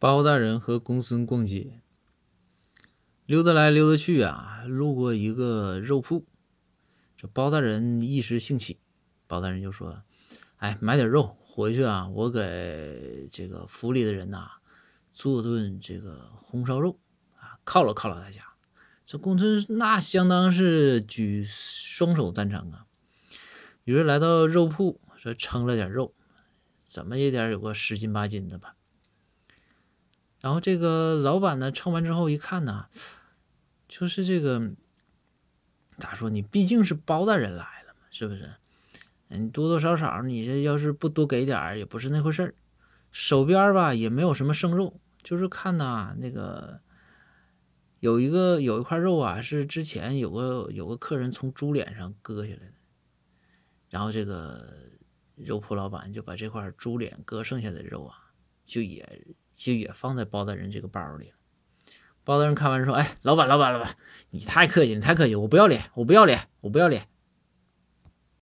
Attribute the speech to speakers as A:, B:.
A: 包大人和公孙逛街，溜达来溜达去啊，路过一个肉铺，这包大人一时兴起，包大人就说：“哎，买点肉回去啊，我给这个府里的人呐做顿这个红烧肉啊，犒劳犒劳大家。”这公孙那相当是举双手赞成啊。于是来到肉铺，说称了点肉，怎么也得有个十斤八斤的吧。然后这个老板呢，称完之后一看呢，就是这个咋说？你毕竟是包大人来了嘛，是不是？你多多少少，你这要是不多给点也不是那回事儿。手边吧也没有什么生肉，就是看呐，那个有一个有一块肉啊，是之前有个有个客人从猪脸上割下来的，然后这个肉铺老板就把这块猪脸割剩下的肉啊，就也。就也放在包大人这个包里了。包大人看完说：“哎，老板，老板，老板，你太客气，你太客气，我不要脸，我不要脸，我不要脸。”